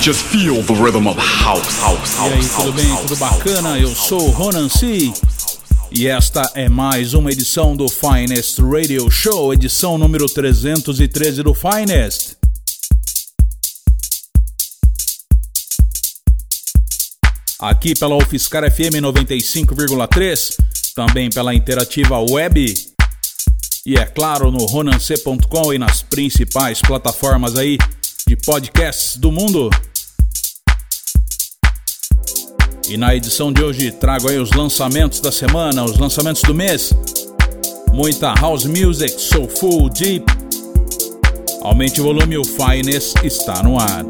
Just feel the rhythm of house, house, house. E aí, tudo bem? Tudo bacana? Eu sou o Ronan C. E esta é mais uma edição do Finest Radio Show, edição número 313 do Finest. Aqui pela UFSCar FM 95,3, também pela Interativa Web. E é claro no ronance.com e nas principais plataformas aí de podcasts do mundo. E na edição de hoje trago aí os lançamentos da semana, os lançamentos do mês. Muita house music, soulful, deep. Aumente o volume, o Finest está no ar.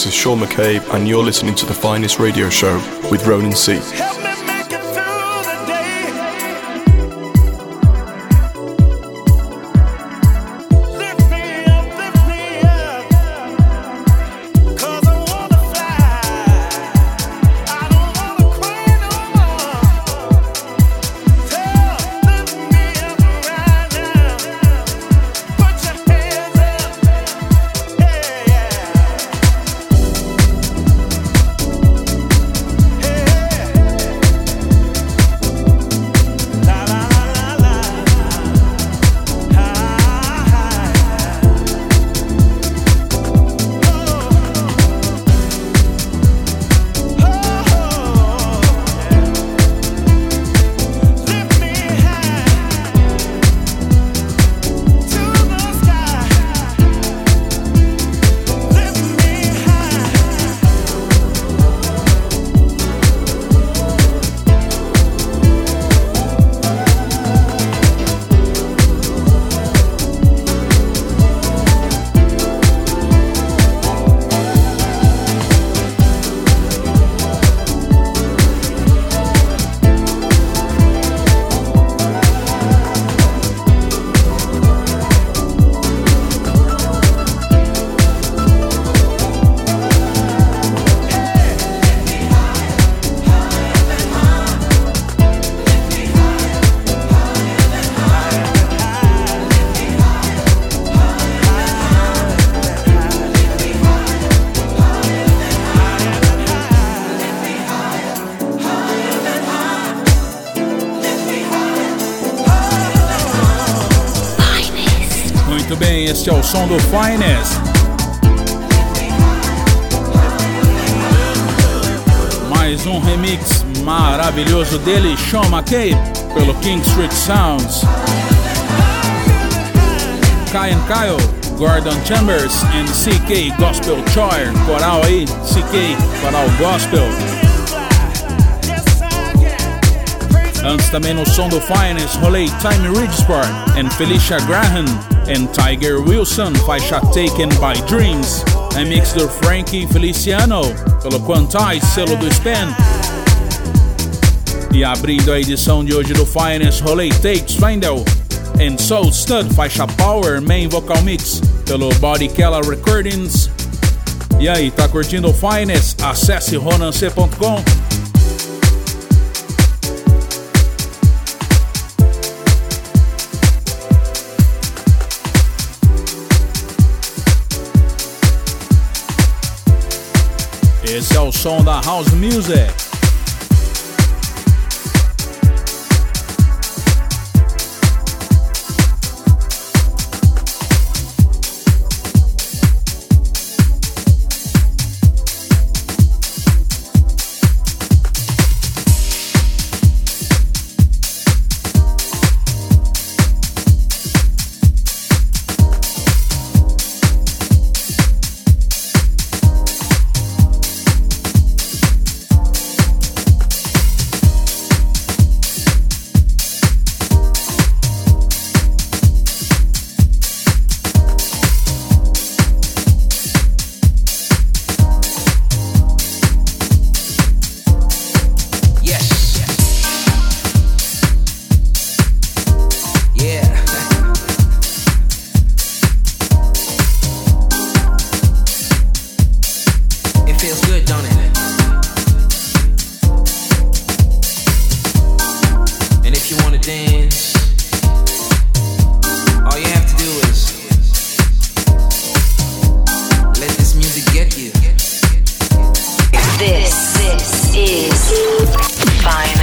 This is Sean McCabe, and you're listening to the finest radio show with Ronan C. do Finest. Mais um remix maravilhoso dele, Sean McCabe, pelo King Street Sounds. Kai and Kyle, Gordon Chambers and CK Gospel Choir, coral aí, CK, coral Gospel. Antes também no som do Finest, rolei Time Ridgesport and Felicia Graham and Tiger Wilson, faixa Taken by Dreams, remix do Frankie Feliciano, pelo Quantize, selo do Span. E abrindo a edição de hoje do Finest, rolei Tapes Findel and Soul Stud, faixa Power, main vocal mix, pelo Body Keller Recordings. E aí, tá curtindo o Finest? Acesse ronance.com Esse é o som da House Music. Fine.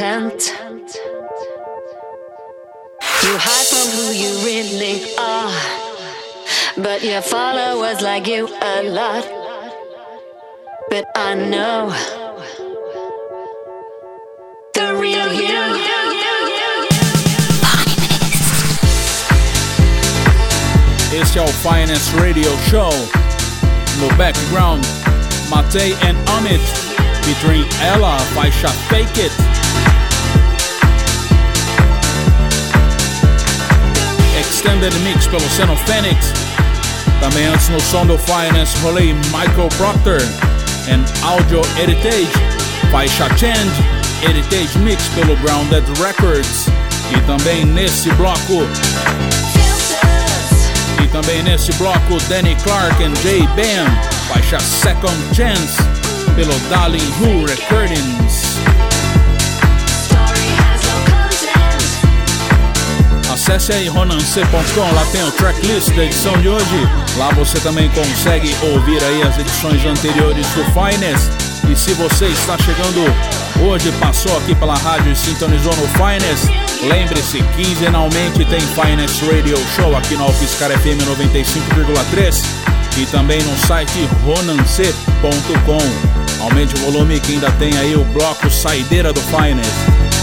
Content. You hide from who you really are. But your followers like you a lot. But I know the real you. Este é o Finance Radio Show. No background, Matei and Amit featuring Ella, faixa Fake It. Extended Mix pelo Xenophoenix. Também antes no som do Finance rolei Michael Proctor and Audio Heritage, faixa Change, Heritage Mix pelo Grounded Records. E também nesse bloco e também nesse bloco Danny Clark and Jay Bam, faixa Second Chance pelo Darling Who Recordings. Acesse aí ronance.com, lá tem o tracklist da edição de hoje. Lá você também consegue ouvir aí as edições anteriores do Finest. E se você está chegando hoje, passou aqui pela rádio e sintonizou no Finest, lembre-se, quinzenalmente tem Finest Radio Show aqui no UFSCar FM 95,3 e também no site ronance.com. Aumente o volume que ainda tem aí o bloco Saideira do Finest.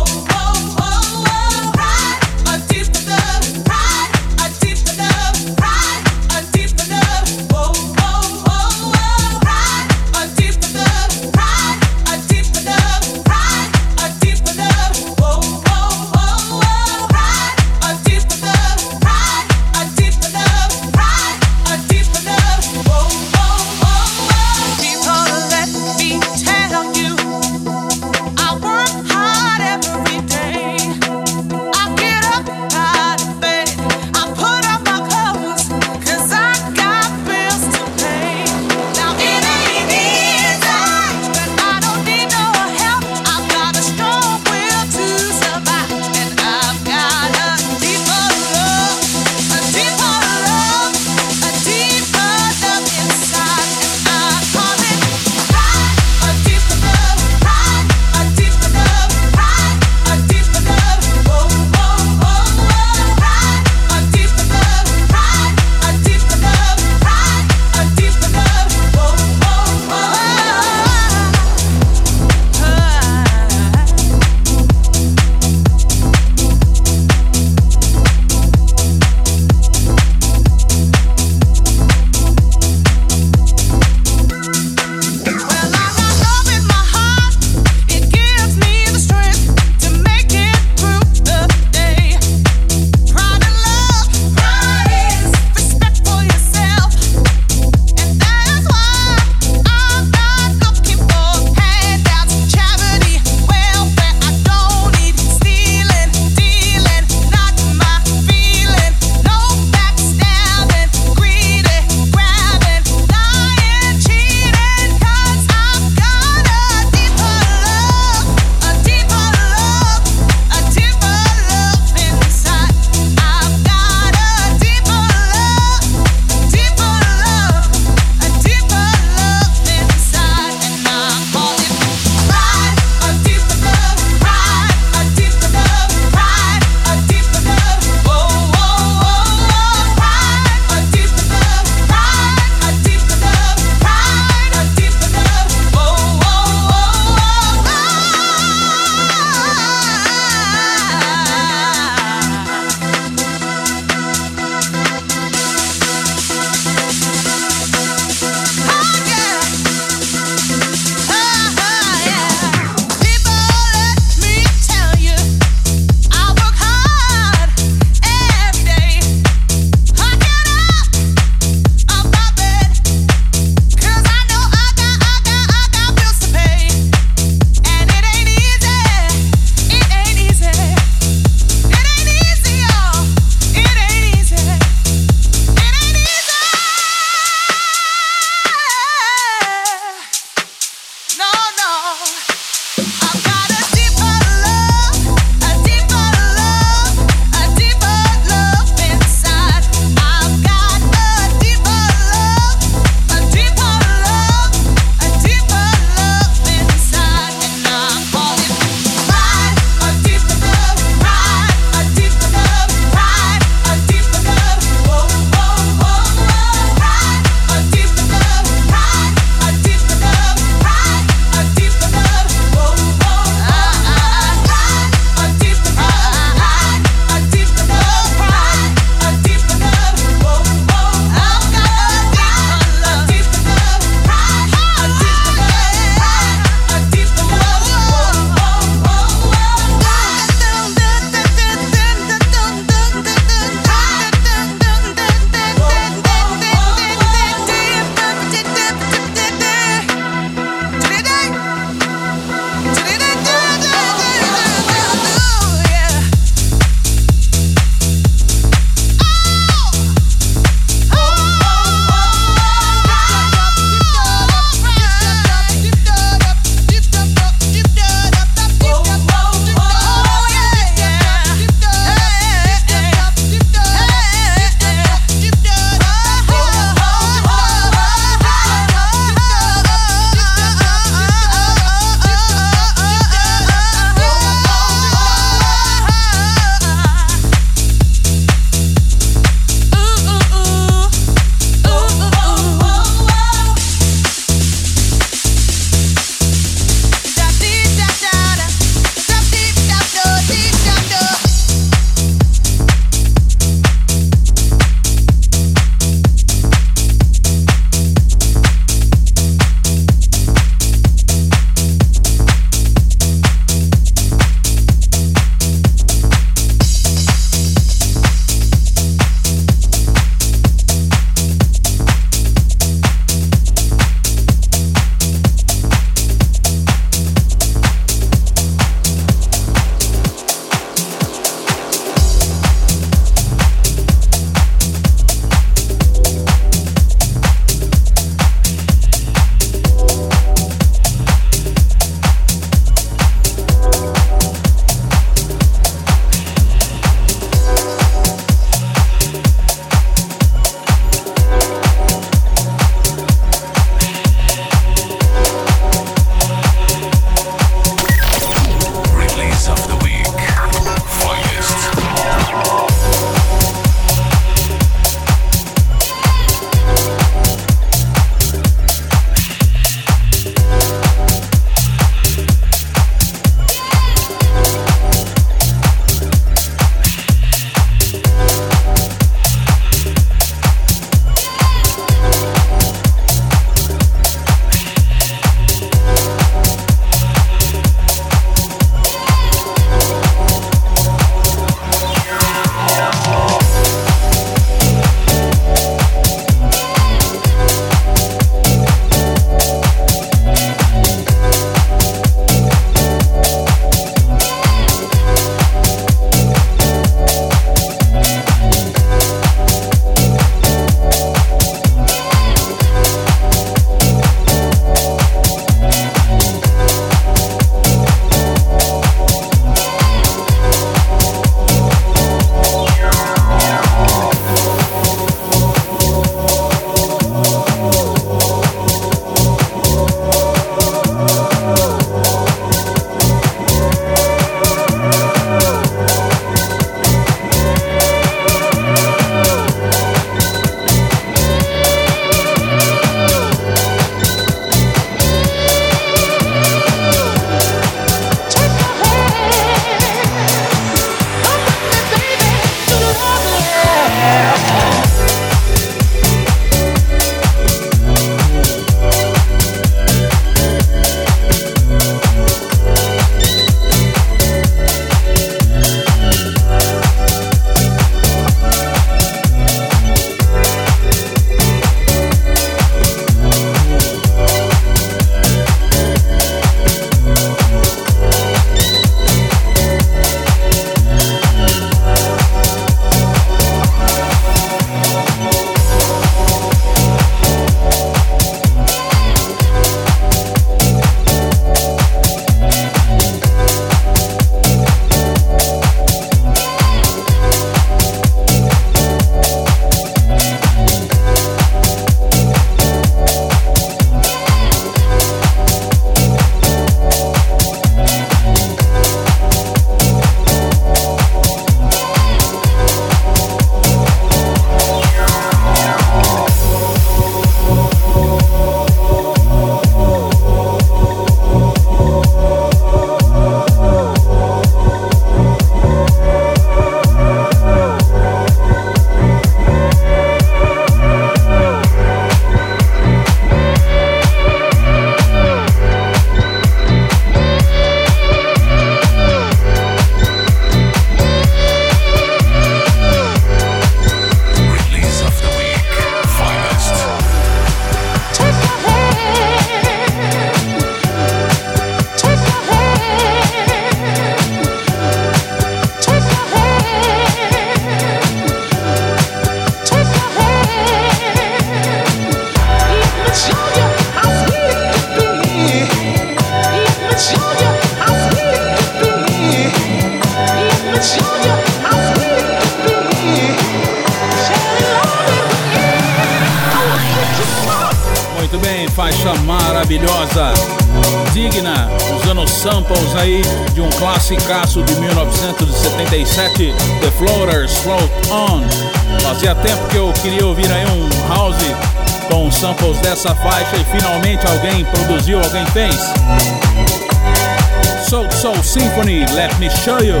Let Me Show You.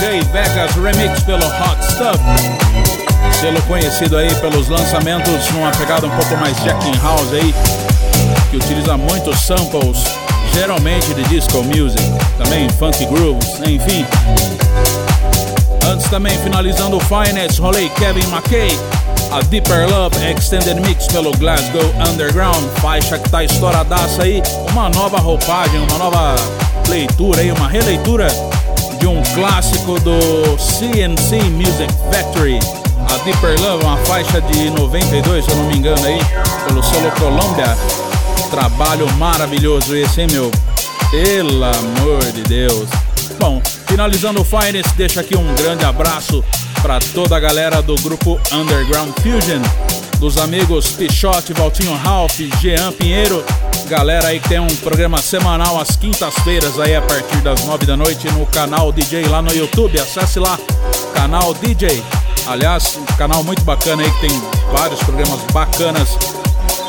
Jay Vegas Remix pelo Hot Stuff. Selo conhecido aí pelos lançamentos numa pegada um pouco mais Jacking House aí, que utiliza muitos samples, geralmente de disco music, também funk grooves, enfim. Antes também finalizando o Finest, rolei Kevin McKay, a Deeper Love Extended Mix pelo Glasgow Underground, faixa que tá estouradaça aí, uma nova roupagem, uma nova leitura aí, uma releitura de um clássico do CNC Music Factory. A Deeper Love, uma faixa de 92, se eu não me engano aí, pelo solo Columbia. Trabalho maravilhoso esse, hein, meu? Pelo amor de Deus. Bom, finalizando o Finest, deixa aqui um grande abraço para toda a galera do grupo Underground Fusion, dos amigos Pichote, Valtinho Ralph, Jean Pinheiro, galera aí que tem um programa semanal às quintas-feiras aí a partir das nove da noite no canal DJ lá no YouTube. Acesse lá, canal DJ. Aliás, um canal muito bacana aí que tem vários programas bacanas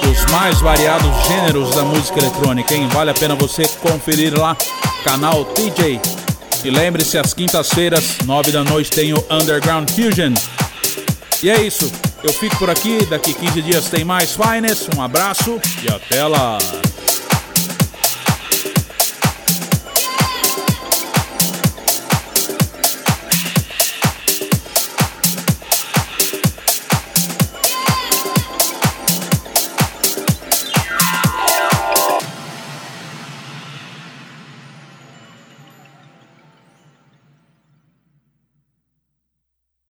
dos mais variados gêneros da música eletrônica, hein? Vale a pena você conferir lá, canal DJ. E lembre-se, às quintas-feiras, nove da noite, tem o Underground Fusion. E é isso. Eu fico por aqui. Daqui 15 dias tem mais Finest. Um abraço e até lá.